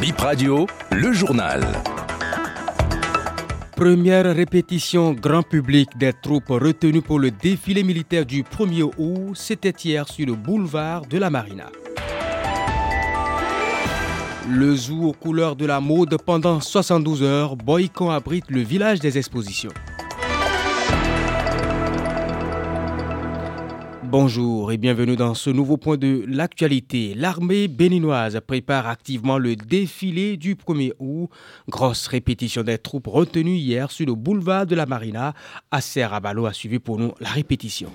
Bip Radio, le journal. Première répétition grand public des troupes retenues pour le défilé militaire du 1er août, c'était hier sur le boulevard de la Marina. Le zoo aux couleurs de la mode pendant 72 heures, Boycon abrite le village des expositions. Bonjour et bienvenue dans ce nouveau point de l'actualité. L'armée béninoise prépare activement le défilé du 1er août. Grosse répétition des troupes retenues hier sur le boulevard de la Marina. Asser Abalo a suivi pour nous la répétition.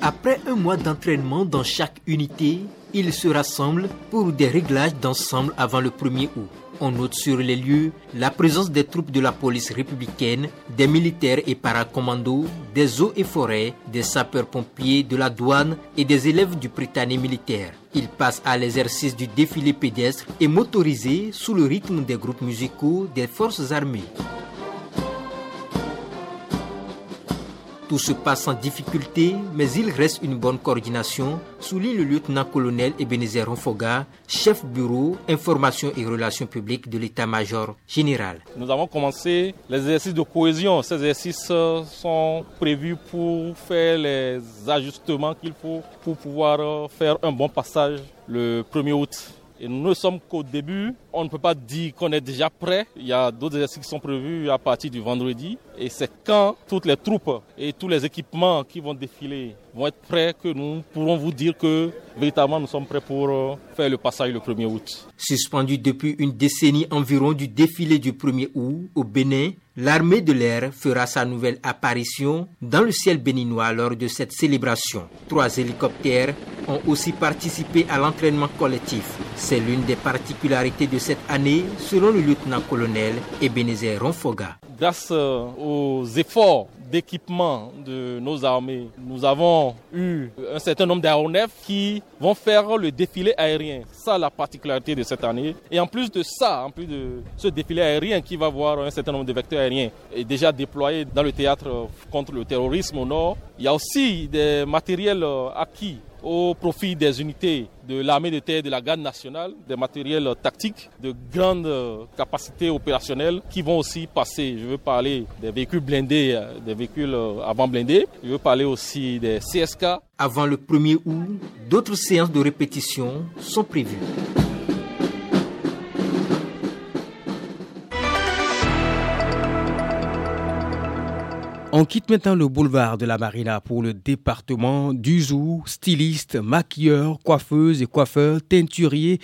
Après un mois d'entraînement dans chaque unité, ils se rassemblent pour des réglages d'ensemble avant le 1er août. On note sur les lieux la présence des troupes de la police républicaine, des militaires et paracommandos, des eaux et forêts, des sapeurs-pompiers, de la douane et des élèves du Britannique militaire. Ils passent à l'exercice du défilé pédestre et motorisé sous le rythme des groupes musicaux des forces armées. Tout se passe sans difficulté, mais il reste une bonne coordination, souligne le lieutenant-colonel Ebenezer Ronfoga, chef bureau information et relations publiques de l'état-major général. Nous avons commencé les exercices de cohésion. Ces exercices euh, sont prévus pour faire les ajustements qu'il faut pour pouvoir euh, faire un bon passage le 1er août. Et nous ne sommes qu'au début. On ne peut pas dire qu'on est déjà prêt. Il y a d'autres exercices qui sont prévus à partir du vendredi. Et c'est quand toutes les troupes et tous les équipements qui vont défiler vont être prêts que nous pourrons vous dire que véritablement nous sommes prêts pour euh, faire le passage le 1er août. Suspendu depuis une décennie environ du défilé du 1er août au Bénin, L'armée de l'air fera sa nouvelle apparition dans le ciel béninois lors de cette célébration. Trois hélicoptères ont aussi participé à l'entraînement collectif. C'est l'une des particularités de cette année, selon le lieutenant-colonel Ebenezer Ronfoga. Grâce euh, aux efforts d'équipement de nos armées, nous avons eu un certain nombre d'aéronefs qui vont faire le défilé aérien. Ça, la particularité de cette année. Et en plus de ça, en plus de ce défilé aérien qui va voir un certain nombre de vecteurs aériens déjà déployés dans le théâtre contre le terrorisme au nord, il y a aussi des matériels acquis au profit des unités de l'armée de terre de la garde nationale, des matériels tactiques de grande capacité opérationnelle qui vont aussi passer. Je veux parler des véhicules blindés, des véhicules avant blindés. Je veux parler aussi des CSK. Avant le 1er août, d'autres séances de répétition sont prévues. On quitte maintenant le boulevard de la Marina pour le département du Zoo. Stylistes, maquilleurs, coiffeuses et coiffeurs, teinturiers,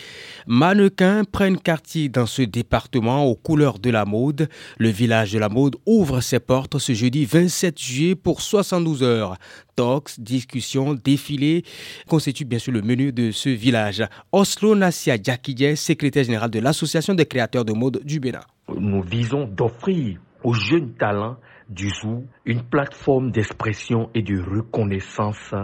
mannequins prennent quartier dans ce département aux couleurs de la mode. Le village de la mode ouvre ses portes ce jeudi 27 juillet pour 72 heures. Talks, discussions, défilés constituent bien sûr le menu de ce village. Oslo Nassia Jakidje, secrétaire général de l'Association des créateurs de mode du Bénin. Nous visons d'offrir aux jeunes talents du zoo une plateforme d'expression et de reconnaissance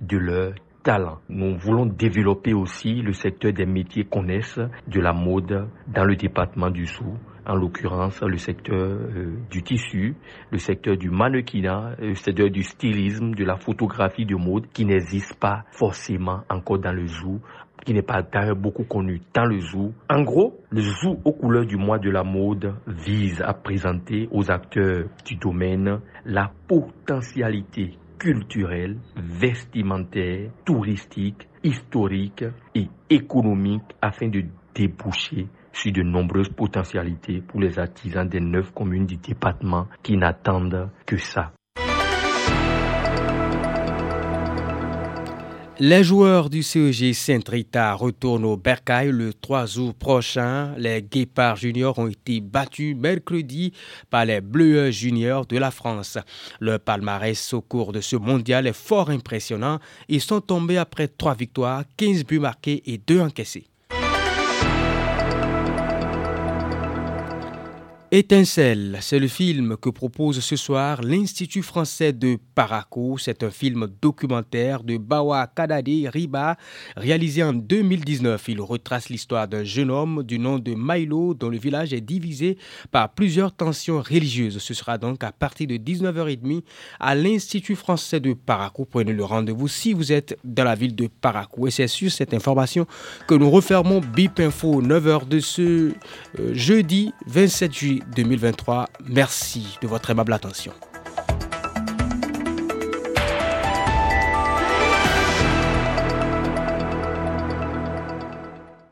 de leur talent. Nous voulons développer aussi le secteur des métiers connaissent de la mode dans le département du Sou, en l'occurrence le secteur euh, du tissu, le secteur du mannequinat, le secteur du stylisme, de la photographie de mode qui n'existe pas forcément encore dans le zoo qui n'est pas d'ailleurs beaucoup connu dans le zoo. En gros, le zoo aux couleurs du mois de la mode vise à présenter aux acteurs du domaine la potentialité culturelle, vestimentaire, touristique, historique et économique afin de déboucher sur de nombreuses potentialités pour les artisans des neuf communes du département qui n'attendent que ça. Les joueurs du CEG Saint-Rita retournent au Bercail le 3 août prochain. Les Guépards juniors ont été battus mercredi par les Bleus juniors de la France. Le palmarès au cours de ce mondial est fort impressionnant. Ils sont tombés après 3 victoires, 15 buts marqués et 2 encaissés. Étincelle, c'est le film que propose ce soir l'Institut français de Paraco. C'est un film documentaire de Bawa Kadade Riba, réalisé en 2019. Il retrace l'histoire d'un jeune homme du nom de Milo, dont le village est divisé par plusieurs tensions religieuses. Ce sera donc à partir de 19h30 à l'Institut français de Paraco. Prenez le rendez-vous si vous êtes dans la ville de Paraco. Et c'est sur cette information que nous refermons BIP Info 9h de ce euh, jeudi 27 juillet 2023. Merci de votre aimable attention.